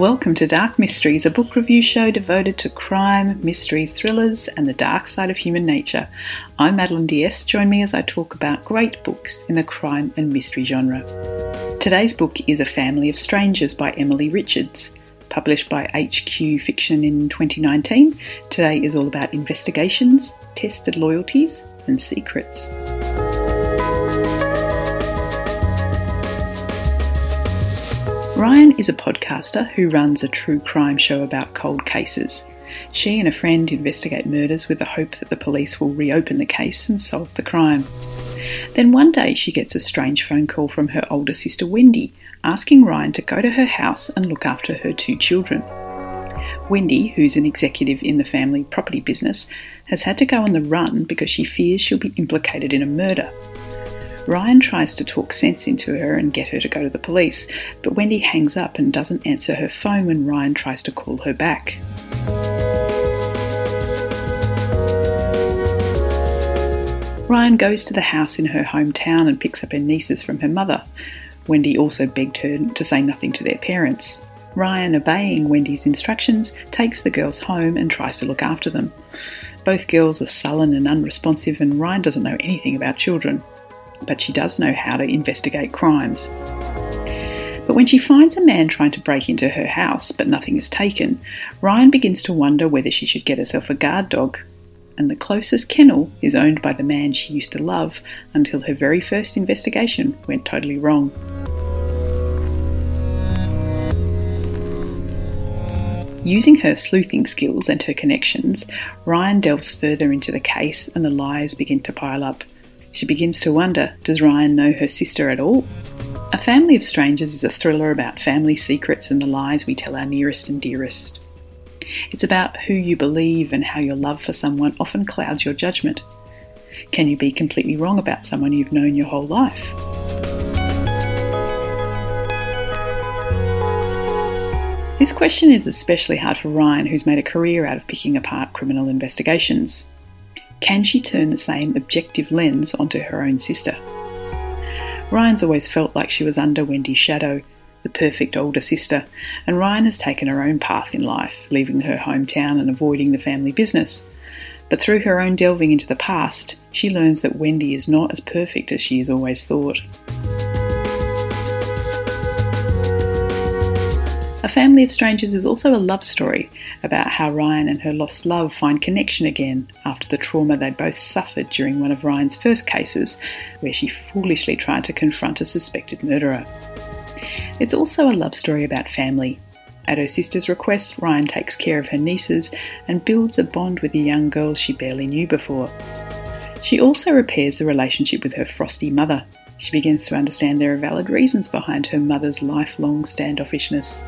Welcome to Dark Mysteries, a book review show devoted to crime, mysteries, thrillers, and the dark side of human nature. I'm Madeline Diaz. Join me as I talk about great books in the crime and mystery genre. Today's book is A Family of Strangers by Emilie Richards. Published by HQ Fiction in 2019, today is all about investigations, tested loyalties, and secrets. Ryan is a podcaster who runs a true crime show about cold cases. She and a friend investigate murders with the hope that the police will reopen the case and solve the crime. Then one day she gets a strange phone call from her older sister Wendy, asking Ryan to go to her house and look after her two children. Wendy, who's an executive in the family property business, has had to go on the run because she fears she'll be implicated in a murder. Ryan tries to talk sense into her and get her to go to the police, but Wendy hangs up and doesn't answer her phone when Ryan tries to call her back. Ryan goes to the house in her hometown and picks up her nieces from her mother. Wendy also begged her to say nothing to their parents. Ryan, obeying Wendy's instructions, takes the girls home and tries to look after them. Both girls are sullen and unresponsive, and Ryan doesn't know anything about children but she does know how to investigate crimes. But when she finds a man trying to break into her house but nothing is taken, Ryan begins to wonder whether she should get herself a guard dog. And the closest kennel is owned by the man she used to love until her very first investigation went totally wrong. Using her sleuthing skills and her connections, Ryan delves further into the case and the lies begin to pile up. She begins to wonder does Ryan know her sister at all? A Family of Strangers is a thriller about family secrets and the lies we tell our nearest and dearest. It's about who you believe and how your love for someone often clouds your judgment. Can you be completely wrong about someone you've known your whole life? This question is especially hard for Ryan, who's made a career out of picking apart criminal investigations. Can she turn the same objective lens onto her own sister? Ryan's always felt like she was under Wendy's shadow, the perfect older sister, and Ryan has taken her own path in life, leaving her hometown and avoiding the family business. But through her own delving into the past, she learns that Wendy is not as perfect as she has always thought. A Family of Strangers is also a love story about how Ryan and her lost love find connection again after the trauma they both suffered during one of Ryan's first cases, where she foolishly tried to confront a suspected murderer. It's also a love story about family. At her sister's request, Ryan takes care of her nieces and builds a bond with the young girls she barely knew before. She also repairs the relationship with her frosty mother. She begins to understand there are valid reasons behind her mother's lifelong standoffishness.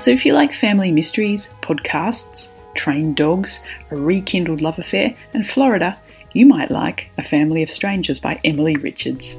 So if you like family mysteries, podcasts, trained dogs, a rekindled love affair, and Florida, you might like A Family of Strangers by Emilie Richards.